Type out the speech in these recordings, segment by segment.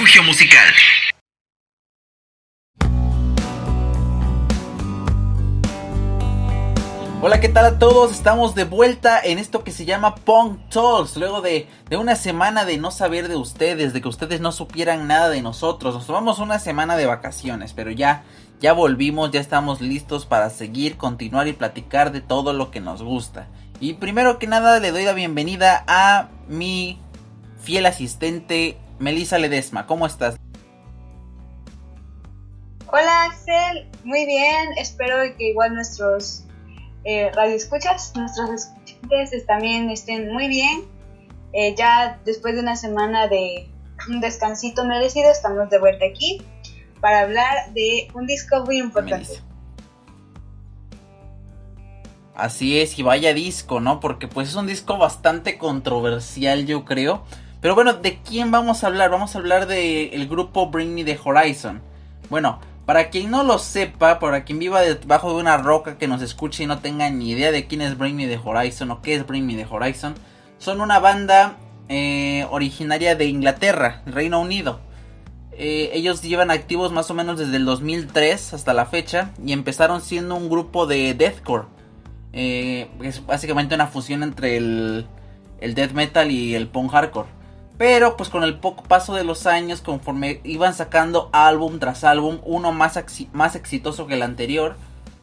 musical. Hola, ¿qué tal a todos? Estamos de vuelta en esto que se llama Punk Talks. Luego de, de, una semana de no saber de ustedes, de que ustedes no supieran nada de nosotros. Nos tomamos una semana de vacaciones, pero ya, ya volvimos, ya estamos listos para seguir, continuar y platicar de todo lo que nos gusta. Y primero que nada le doy la bienvenida a mi fiel asistente, Melissa Ledesma. ¿Cómo estás? Hola Axel, muy bien. Espero que igual nuestros eh, radioescuchas, nuestros escuchantes también estén muy bien. Eh, ya después de una semana de un descansito merecido, estamos de vuelta aquí para hablar de un disco muy importante. Así es, y vaya disco, ¿no? Porque pues es un disco bastante controversial, yo creo. Pero bueno, ¿de quién vamos a hablar? Vamos a hablar del el grupo Bring Me the Horizon. Bueno, para quien no lo sepa, para quien viva debajo de una roca que nos escuche y no tenga ni idea de quién es Bring Me the Horizon o qué es Bring Me the Horizon, son una banda eh, originaria de Inglaterra, Reino Unido. Eh, ellos llevan activos más o menos desde el 2003 hasta la fecha y empezaron siendo un grupo de deathcore. Eh, es básicamente una fusión entre el, el death metal y el punk hardcore. Pero pues con el poco paso de los años, conforme iban sacando álbum tras álbum, uno más, más exitoso que el anterior,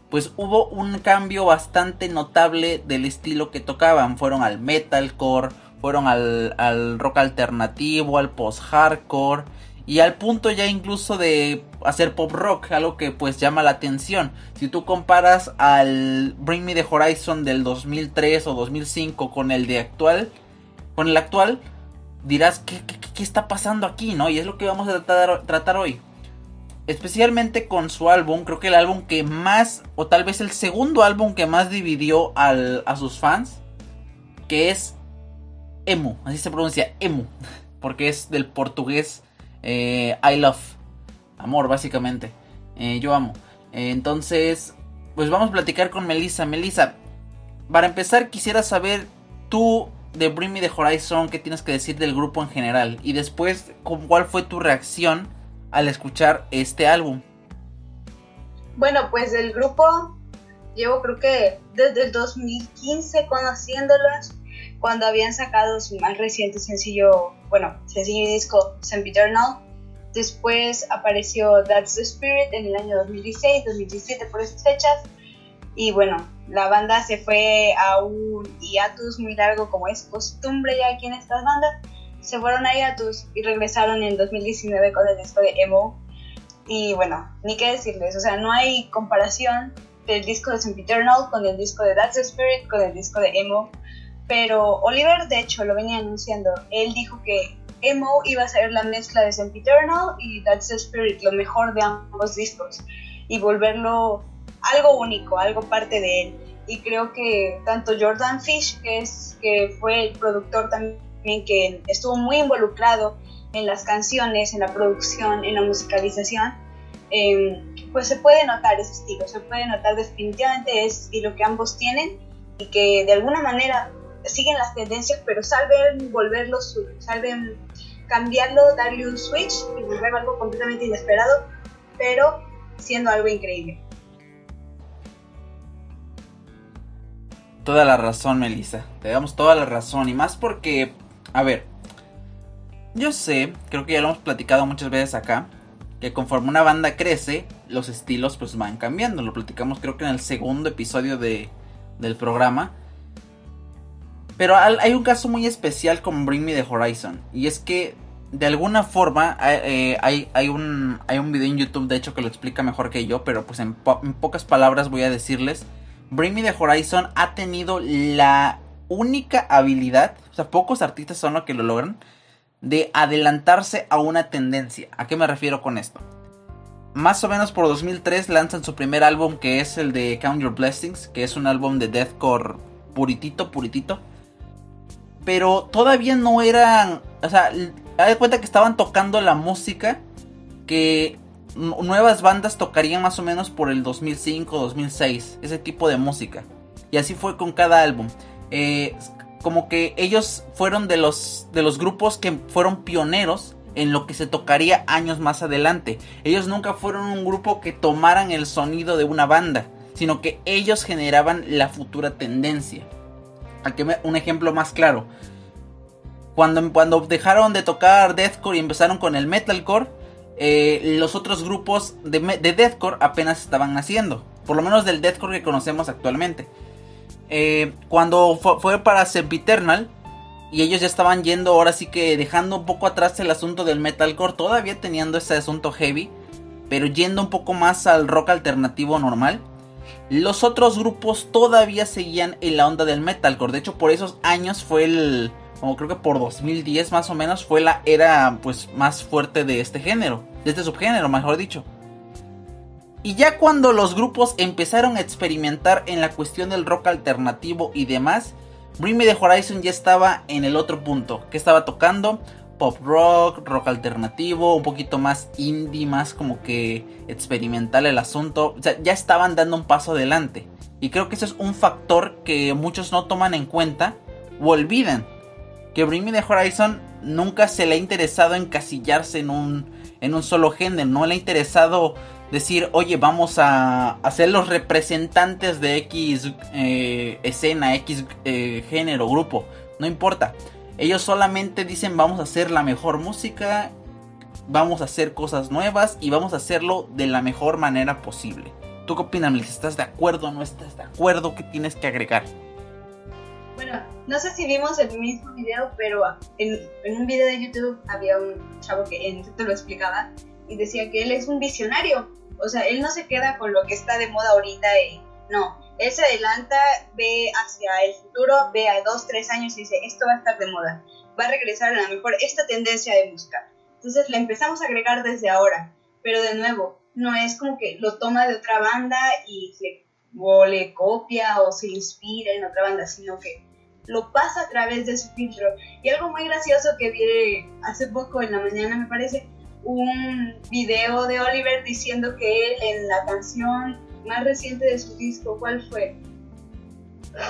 pues hubo un cambio bastante notable del estilo que tocaban. Fueron al metalcore, fueron al, al rock alternativo, al post-hardcore y al punto ya incluso de hacer pop rock, algo que pues llama la atención. Si tú comparas al Bring Me the Horizon del 2003 o 2005 con el de actual, con el actual, dirás, ¿qué, qué, está pasando aquí? ¿no? Y es lo que vamos a tratar, tratar hoy. Especialmente con su álbum, creo que el álbum que más, o tal vez el segundo álbum que más dividió a sus fans, que es Emu, así se pronuncia, Emu, porque es del portugués eh, I love, amor básicamente, eh, yo amo. Entonces, pues vamos a platicar con Melissa. Melissa, para empezar quisiera saber tú de Bring Me the Horizon, ¿qué tienes que decir del grupo en general? Y después, ¿cuál fue tu reacción al escuchar este álbum? Bueno, pues el grupo llevo creo que desde el 2015 conociéndolos, cuando habían sacado su más reciente sencillo, bueno, sencillo y disco Sempiternal. Después apareció That's the Spirit en el año 2016, 2017 por esas fechas. Y bueno, la banda se fue a un hiatus muy largo como es costumbre ya aquí en estas bandas. Se fueron a hiatus y regresaron en 2019 con el disco de Emo. Y bueno, ni qué decirles, o sea, no hay comparación del disco de Sempiternal con el disco de That's the Spirit, con el disco de Emo. Pero Oliver, de hecho, lo venía anunciando. Él dijo que Emo iba a ser la mezcla de Sempiternal y That's the Spirit, lo mejor de ambos discos. Y volverlo algo único, algo parte de él. Y creo que tanto Jordan Fish, que, es, que fue el productor también, que estuvo muy involucrado en las canciones, en la producción, en la musicalización, em, pues se puede notar ese estilo, se puede notar definitivamente ese estilo que ambos tienen y que de alguna manera siguen las tendencias, pero saben volverlo saben cambiarlo, darle un switch y volverlo algo completamente inesperado, pero siendo algo increíble. Toda la razón, Melissa. Te damos toda la razón. Y más porque, a ver, yo sé, creo que ya lo hemos platicado muchas veces acá, que conforme una banda crece, los estilos pues van cambiando. Lo platicamos creo que en el segundo episodio de, del programa. Pero hay un caso muy especial con Bring Me the Horizon. Y es que de alguna forma eh, hay, hay, un, hay un video en YouTube, de hecho, que lo explica mejor que yo. Pero pues en, en pocas palabras voy a decirles Bring Me the Horizon ha tenido la única habilidad, o sea, pocos artistas son los que lo logran, de adelantarse a una tendencia. ¿A qué me refiero con esto? Más o menos por 2003 lanzan su primer álbum que es el de Count Your Blessings, que es un álbum de deathcore puritito, puritito. Pero todavía no eran, o sea, da cuenta que estaban tocando la música que nuevas bandas tocarían más o menos por el 2005, 2006, ese tipo de música. Y así fue con cada álbum. Eh, como que ellos fueron de los, de los grupos que fueron pioneros en lo que se tocaría años más adelante. Ellos nunca fueron un grupo que tomaran el sonido de una banda, sino que ellos generaban la futura tendencia. Aquí un ejemplo más claro. Cuando, cuando dejaron de tocar deathcore y empezaron con el metalcore, eh, los otros grupos de, de, deathcore apenas estaban naciendo. Por lo menos del deathcore que conocemos actualmente. Eh, cuando fue, para Sempiternal, y ellos ya estaban yendo ahora sí que dejando un poco atrás el asunto del metalcore, todavía teniendo ese asunto heavy, pero yendo un poco más al rock alternativo normal. Los otros grupos todavía seguían en la onda del metalcore. De hecho, por esos años fue el como creo que por 2010 más o menos fue la era pues más fuerte de este género, de este subgénero, mejor dicho. Y ya cuando los grupos empezaron a experimentar en la cuestión del rock alternativo y demás, Bring Me The Horizon ya estaba en el otro punto, que estaba tocando pop rock, rock alternativo, un poquito más indie, más como que experimental el asunto. O sea, ya estaban dando un paso adelante. Y creo que eso es un factor que muchos no toman en cuenta o olvidan. Que Bring Me The Horizon nunca se le ha interesado encasillarse en un, en un solo género, no le ha interesado decir, oye, vamos a, ser los representantes de X eh, escena, X eh, género, grupo, no importa. Ellos solamente dicen vamos a hacer la mejor música, vamos a hacer cosas nuevas y vamos a hacerlo de la mejor manera posible. ¿Tú qué opinas, ¿Estás de acuerdo o no estás de acuerdo? ¿Qué tienes que agregar? Bueno, no sé si vimos el mismo video, pero en, un video de YouTube había un chavo que en te lo explicaba y decía que él es un visionario. O sea, él no se queda con lo que está de moda ahorita y no. Él se adelanta, ve hacia el futuro, ve a dos, tres años y dice, esto va a estar de moda. Va a regresar a lo mejor esta tendencia de música. Entonces le empezamos a agregar desde ahora. Pero de nuevo, no es como que lo toma de otra banda y le, o le copia o se inspira en otra banda, sino que lo pasa a través de su filtro. Y algo muy gracioso que vi hace poco en la mañana, me parece, un video de Oliver diciendo que él en la canción más reciente de su disco, ¿cuál fue?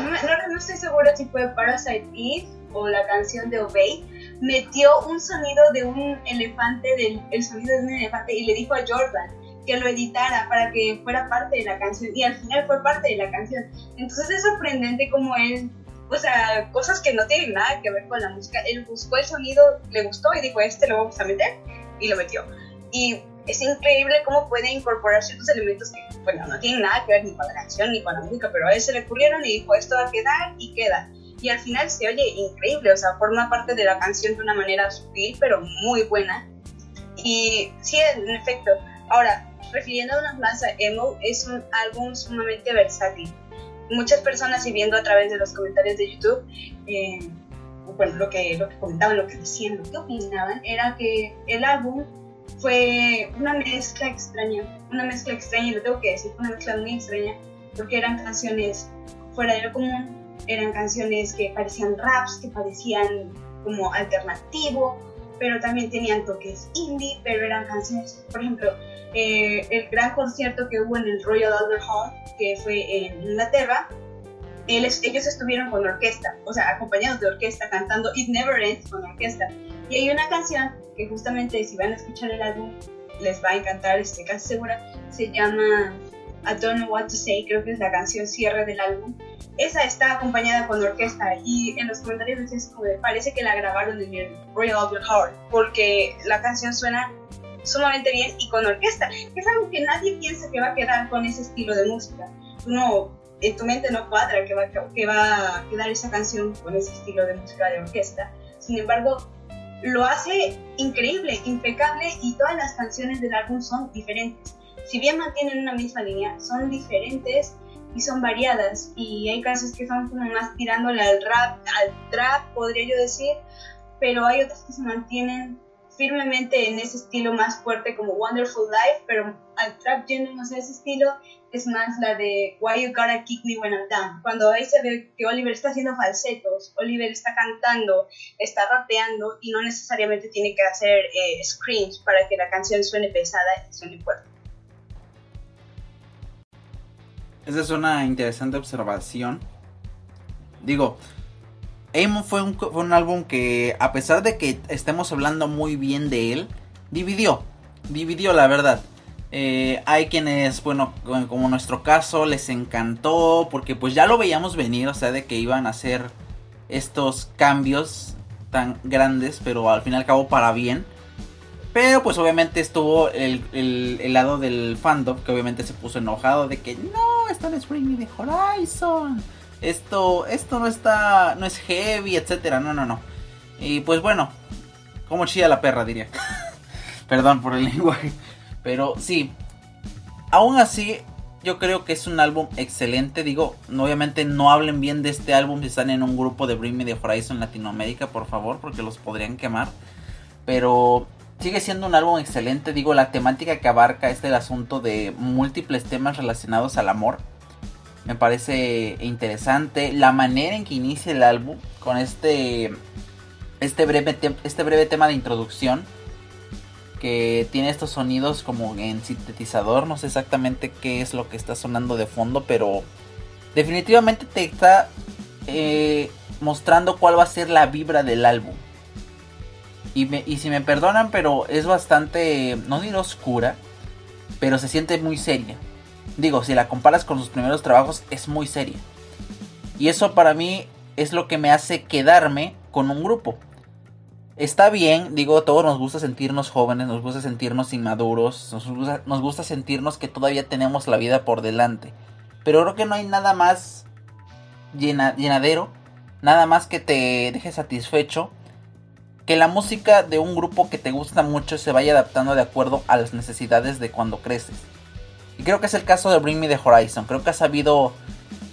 No, estoy segura si fue Parasite Eve o la canción de Obey, metió un sonido de un elefante, del, el sonido de un elefante y le dijo a Jordan que lo editara para que fuera parte de la canción y al final fue parte de la canción. Entonces es sorprendente como él, o sea, cosas que no tienen nada que ver con la música, él buscó el sonido, le gustó y dijo, este lo vamos a meter y lo metió. Y es increíble cómo puede incorporar ciertos elementos que, bueno, no tienen nada que ver ni con la canción ni con la música, pero a él se le ocurrieron y dijo, esto va a quedar y queda. Y al final se oye increíble, o sea, forma parte de la canción de una manera sutil, pero muy buena. Y sí, en efecto. Ahora, refiriéndonos más a Emo, es un álbum sumamente versátil. Muchas personas, y viendo a través de los comentarios de YouTube, eh, bueno, lo que, lo que comentaban, lo que decían, lo que opinaban, era que el álbum fue una mezcla extraña, una mezcla extraña, y lo tengo que decir, una mezcla muy extraña, porque eran canciones fuera de lo común, eran canciones que parecían raps, que parecían como alternativo, pero también tenían toques indie, pero eran canciones, por ejemplo, eh, el gran concierto que hubo en el Royal Albert Hall, que fue en Inglaterra, ellos, estuvieron con orquesta, o sea, acompañados de orquesta, cantando It Never Ends con orquesta. Y hay una canción que justamente si van a escuchar el álbum les va a encantar, estoy casi segura, se llama I Don't Know What to Say, creo que es la canción cierre del álbum. Esa está acompañada con orquesta y en los comentarios decían como parece que la grabaron en el Royal Albert Hall porque la canción suena sumamente bien y con orquesta, es algo que nadie piensa que va a quedar con ese estilo de música. Uno en tu mente no cuadra que va, que va a quedar esa canción con ese estilo de música de orquesta. Sin embargo, lo hace increíble, impecable y todas las canciones del álbum son diferentes. Si bien mantienen una misma línea, son diferentes y son variadas. Y hay canciones que son como más tirándole al rap, al trap, podría yo decir, pero hay otras que se mantienen firmemente en ese estilo más fuerte como Wonderful Life, pero al trap yéndonos a ese estilo es más la de Why You Gotta Kick Me When I'm Down. Cuando ahí se ve que Oliver está haciendo falsetos, Oliver está cantando, está rapeando y no necesariamente tiene que hacer eh, screams para que la canción suene pesada y suene fuerte. Esa es una interesante observación. Digo, Amon fue un, fue un álbum que, a pesar de que estemos hablando muy bien de él, dividió. Dividió, la verdad. Eh, hay quienes, bueno, como nuestro caso, les encantó porque pues ya lo veíamos venir, o sea, de que iban a hacer estos cambios tan grandes, pero al fin y al cabo para bien. Pero pues obviamente estuvo el, el, lado del fandom que obviamente se puso enojado de que no, esto no es Bring Me the Horizon. Esto, esto no está, no es heavy, etcétera. No, no, no. Y pues bueno, como chilla la perra diría. Perdón por el lenguaje. Pero sí, aún así, yo creo que es un álbum excelente. Digo, obviamente no hablen bien de este álbum si están en un grupo de Bring Me the Horizon Latinoamérica, por favor, porque los podrían quemar. Pero sigue siendo un álbum excelente. Digo, la temática que abarca es el asunto de múltiples temas relacionados al amor. Me parece interesante. La manera en que inicia el álbum con este, este, breve, este breve tema de introducción que tiene estos sonidos como en sintetizador. No sé exactamente qué es lo que está sonando de fondo, pero definitivamente te está eh, mostrando cuál va a ser la vibra del álbum. Y, si me perdonan, pero es bastante, no diré oscura, pero se siente muy seria. Digo, si la comparas con sus primeros trabajos, es muy seria. Y eso para mí es lo que me hace quedarme con un grupo está bien, digo, todos nos gusta sentirnos jóvenes, nos gusta sentirnos inmaduros, nos gusta, nos gusta sentirnos que todavía tenemos la vida por delante. Pero creo que no hay nada más llenadero, nada más que te deje satisfecho, que la música de un grupo que te gusta mucho se vaya adaptando de acuerdo a las necesidades de cuando creces. Y creo que es el caso de Bring Me the Horizon, creo que ha sabido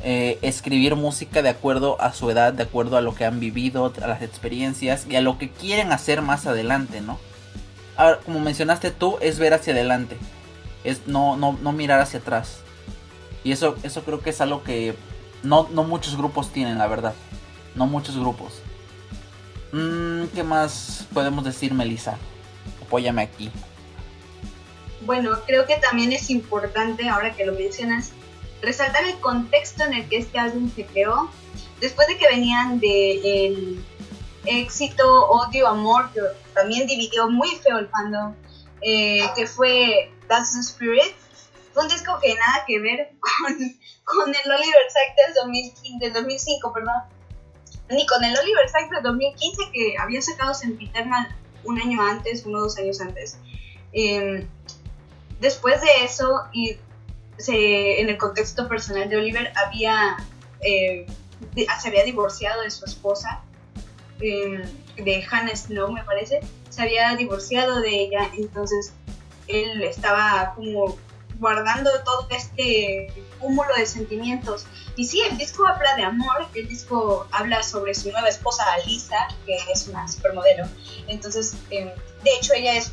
eh, escribir música de acuerdo a su edad, de acuerdo a lo que han vivido, a las experiencias y a lo que quieren hacer más adelante, ¿no? Ahora, como mencionaste tú, es ver hacia adelante, es no, no, no mirar hacia atrás. Y eso, eso creo que es algo que no, no muchos grupos tienen, la verdad. No muchos grupos. Mm, ¿Qué más podemos decir, Melissa? Apóyame aquí. Bueno, creo que también es importante, ahora que lo mencionas, resaltar el contexto en el que este álbum se creó, después de que venían del éxito, odio, amor, que también dividió muy feo el fandom, eh, que fue That's the Spirit, un disco que nada que ver con, con el Oliver Sykes del, 2005, perdón, ni con el Oliver Sykes del 2015 que había sacado Sempiternal un año antes, uno o dos años antes. Em, después de eso, y en el contexto personal de Oliver, había, eh, se había divorciado de su esposa, em, de Hannah Snow, me parece. Se había divorciado de ella, entonces él estaba como guardando todo este cúmulo de sentimientos. Y sí, el disco habla de amor, el disco habla sobre su nueva esposa Alisa, que es una supermodelo. Entonces, em, de hecho, ella es,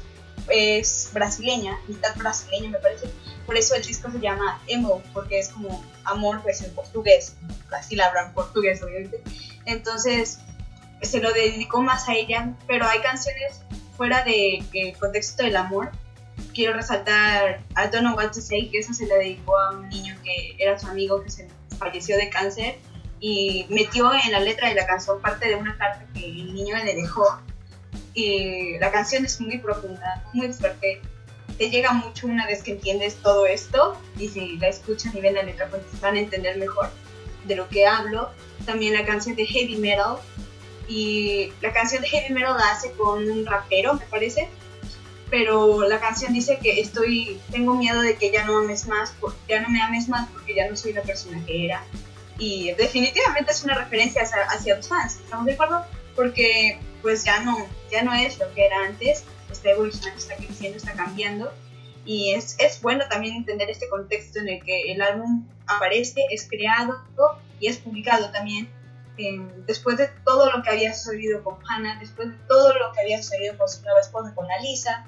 es brasileña, mitad brasileña me parece. Por eso el disco se llama Emo, porque es como amor pues en portugués, así la hablan portugués obviamente. Entonces se lo dedicó más a ella, pero hay canciones fuera del de, contexto del amor. Quiero resaltar I Don't Know What to Say, que eso se le dedicó a un niño que era su amigo que se falleció de cáncer y metió en la letra de la canción parte de una carta que el niño le dejó. Y la canción es muy profunda, muy fuerte te llega mucho una vez que entiendes todo esto y si la escuchan y ven la letra pues van a entender mejor de lo que hablo. También la canción de Heavy Metal y la canción de Heavy Metal la hace con un rapero, me parece. Pero la canción dice que estoy, tengo miedo de que ya no ames más, ya no me ames más porque ya no soy la persona que era. Y definitivamente es una referencia hacia, hacia los fans, ¿estamos de acuerdo? Porque pues ya no, ya no es lo que era antes está evolucionando, está creciendo, está cambiando. Y es, es bueno también entender este contexto en el que el álbum aparece, es creado y es publicado también. Después de todo lo que había sucedido con Hannah, después de todo lo que había sucedido con su nueva esposa, con Alisa,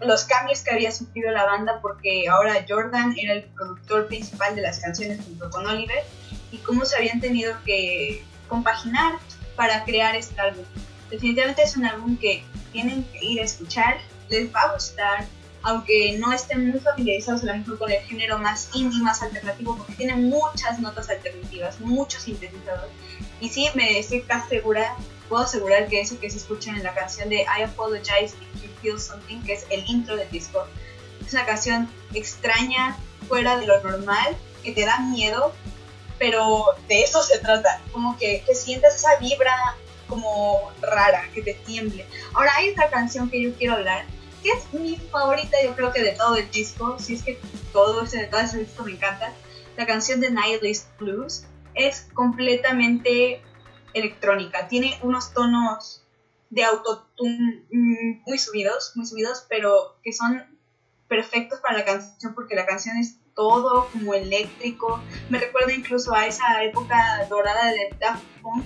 los cambios que había sufrido la banda porque ahora Jordan era el productor principal de las canciones junto con Oliver y cómo se habían tenido que compaginar para crear este álbum. Definitivamente es un álbum que tienen que ir a escuchar, les va a gustar. Aunque no estén muy familiarizados a lo mejor con el género más indie, más alternativo, porque tiene muchas notas alternativas, muchos sintetizadores. Y sí, me estoy segura, puedo asegurar que eso que se escucha en la canción de I Apologize If You Feel Something, que es el intro del disco, es una canción extraña, fuera de lo normal, que te da miedo, pero de eso se trata, como que, que sientas esa vibra como rara, que te tiemble. Ahora hay otra canción que yo quiero hablar, que es mi favorita yo creo que de todo el disco, si es que todo ese, todo ese disco me encanta, la canción de Nihilist Blues es completamente electrónica, tiene unos tonos de autotune muy subidos, muy subidos, pero que son perfectos para la canción porque la canción es todo como eléctrico. Me recuerda incluso a esa época dorada de Daft Punk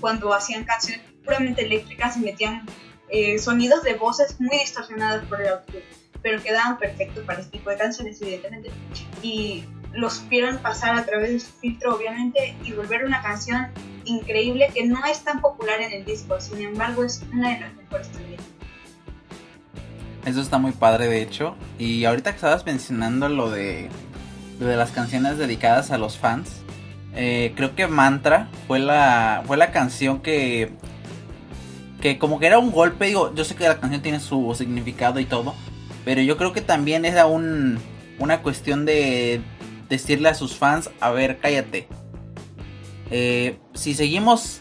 cuando hacían canciones puramente eléctricas y metían eh, sonidos de voces muy distorsionadas por el audio, pero quedaban perfectos para este tipo de canciones, evidentemente. Y los supieron pasar a través de su filtro, obviamente, y volver una canción increíble que no es tan popular en el disco, sin embargo, es una de las mejores también. Eso está muy padre, de hecho. Y ahorita que estabas mencionando lo de, lo de las canciones dedicadas a los fans, eh, creo que Mantra fue la, fue la canción que, que como que era un golpe, digo, yo sé que la canción tiene su significado y todo, pero yo creo que también era un, una cuestión de decirle a sus fans, a ver, cállate. Eh, si seguimos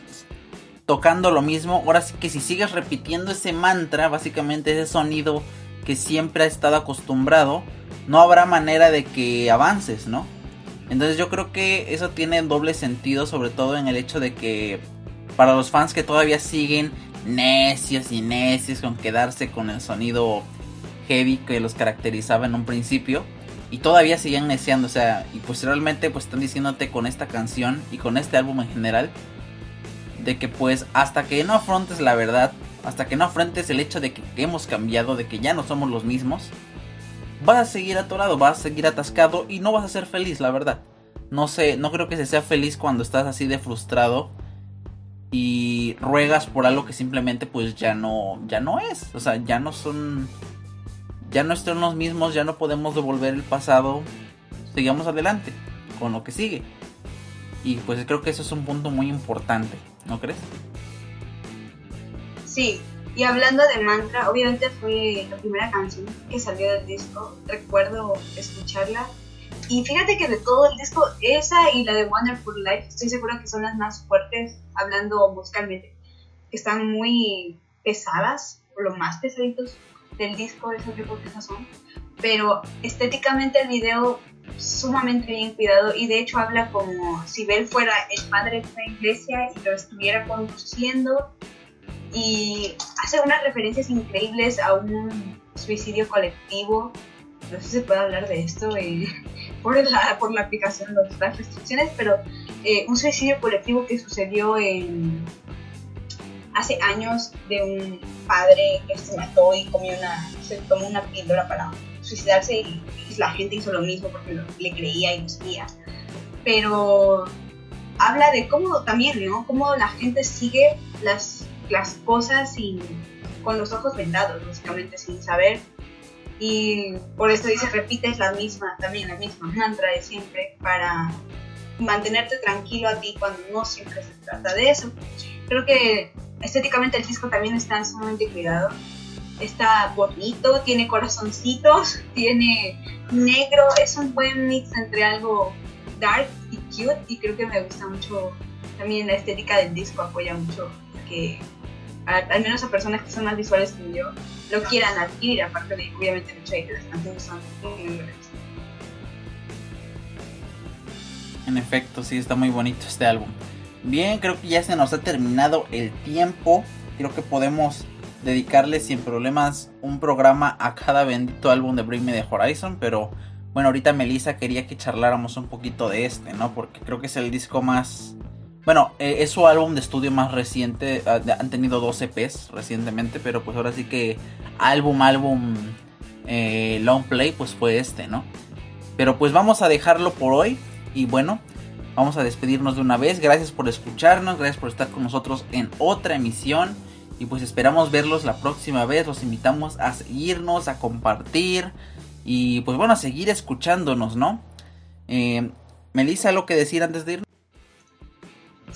tocando lo mismo, ahora sí que si sigues repitiendo ese mantra, básicamente ese sonido que siempre ha estado acostumbrado, no habrá manera de que avances, ¿no? Entonces yo creo que eso tiene doble sentido, sobre todo en el hecho de que para los fans que todavía siguen necios y necios con quedarse con el sonido heavy que los caracterizaba en un principio y todavía siguen neciando, o sea, y realmente pues están diciéndote con esta canción y con este álbum en general de que pues hasta que no afrontes la verdad, hasta que no afrontes el hecho de que hemos cambiado, de que ya no somos los mismos, vas a seguir atorado, vas a seguir atascado y no vas a ser feliz, la verdad. No sé, no creo que se sea feliz cuando estás así de frustrado y ruegas por algo que simplemente pues ya no ya no es, o sea, ya no son ya no están los mismos, ya no podemos devolver el pasado. Sigamos adelante con lo que sigue. Y pues creo que eso es un punto muy importante, ¿no crees? Sí, y hablando de mantra, obviamente fue la primera canción que salió del disco. Recuerdo escucharla. Y fíjate que de todo el disco, esa y la de Wonderful Life, estoy segura que son las más fuertes, hablando musicalmente. Están muy pesadas, lo más pesaditos del disco, esos yo creo que esas son. Pero estéticamente el video sumamente bien cuidado y de hecho habla como si Bell fuera el padre de una iglesia y lo estuviera conduciendo y hace unas referencias increíbles a un suicidio colectivo. Si se puede hablar de esto eh, por, la, por la aplicación de las restricciones, pero eh, un suicidio colectivo que sucedió en, hace años de un padre que se mató y comió una, se tomó una píldora para suicidarse y, la gente hizo lo mismo porque le creía y lo seguía. Pero habla de cómo también, ¿no? Cómo la gente sigue las las cosas sin, con los ojos vendados, básicamente, sin saber. Y por eso dice, repites la misma, también la misma mantra de siempre para mantenerte tranquilo a ti cuando no siempre se trata de eso. Creo que estéticamente el disco también está sumamente cuidado. Está bonito, tiene corazoncitos, tiene negro, es un buen mix entre algo dark y cute y creo que me gusta mucho también la estética del disco apoya mucho que al menos a personas que son más visuales como yo, lo quieran adquirir, aparte de obviamente el hecho que son muy. En efecto, sí, está muy bonito este álbum. Bien, creo que ya se nos ha terminado el tiempo. Creo que podemos dedicarle sin problemas un programa a cada bendito álbum de Bring Me the Horizon. Pero bueno, ahorita Melissa quería que charláramos un poquito de este, ¿no? Porque creo que es el disco más bueno, eh, es su álbum de estudio más reciente. Ah, han tenido dos EPs recientemente, pero pues ahora sí que álbum, álbum, eh, long play, pues fue este, ¿no? Pero pues vamos a dejarlo por hoy. Y bueno, vamos a despedirnos de una vez. Gracias por escucharnos, gracias por estar con nosotros en otra emisión. Y pues esperamos verlos la próxima vez. Los invitamos a seguirnos, a compartir. Y pues bueno, a seguir escuchándonos, ¿no? Eh, Melissa, ¿algo que decir antes de ir?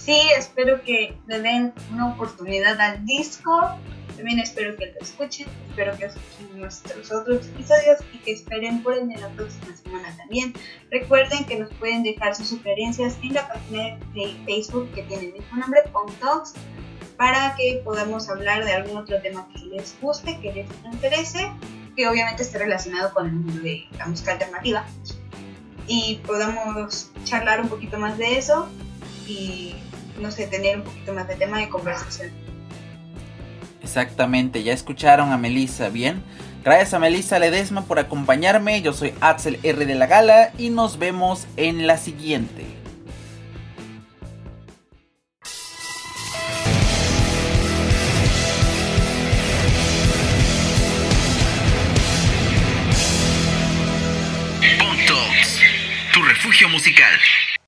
Sí, espero que le den una oportunidad al disco. También espero que lo escuchen. Espero que escuchen nuestros otros episodios y que esperen por el de la próxima semana también. Recuerden que nos pueden dejar sus sugerencias en la página de Facebook que tiene el mismo nombre, Punk Talks, para que podamos hablar de algún otro tema que les guste, que les interese, que obviamente esté relacionado con el mundo de la música alternativa. Y podamos charlar un poquito más de eso y no sé, tener un poquito más de tema de conversación. Exactamente, ya escucharon a Melissa, ¿bien? Gracias a Melissa Ledesma por acompañarme, yo soy Axel R de la Gala y nos vemos en la siguiente.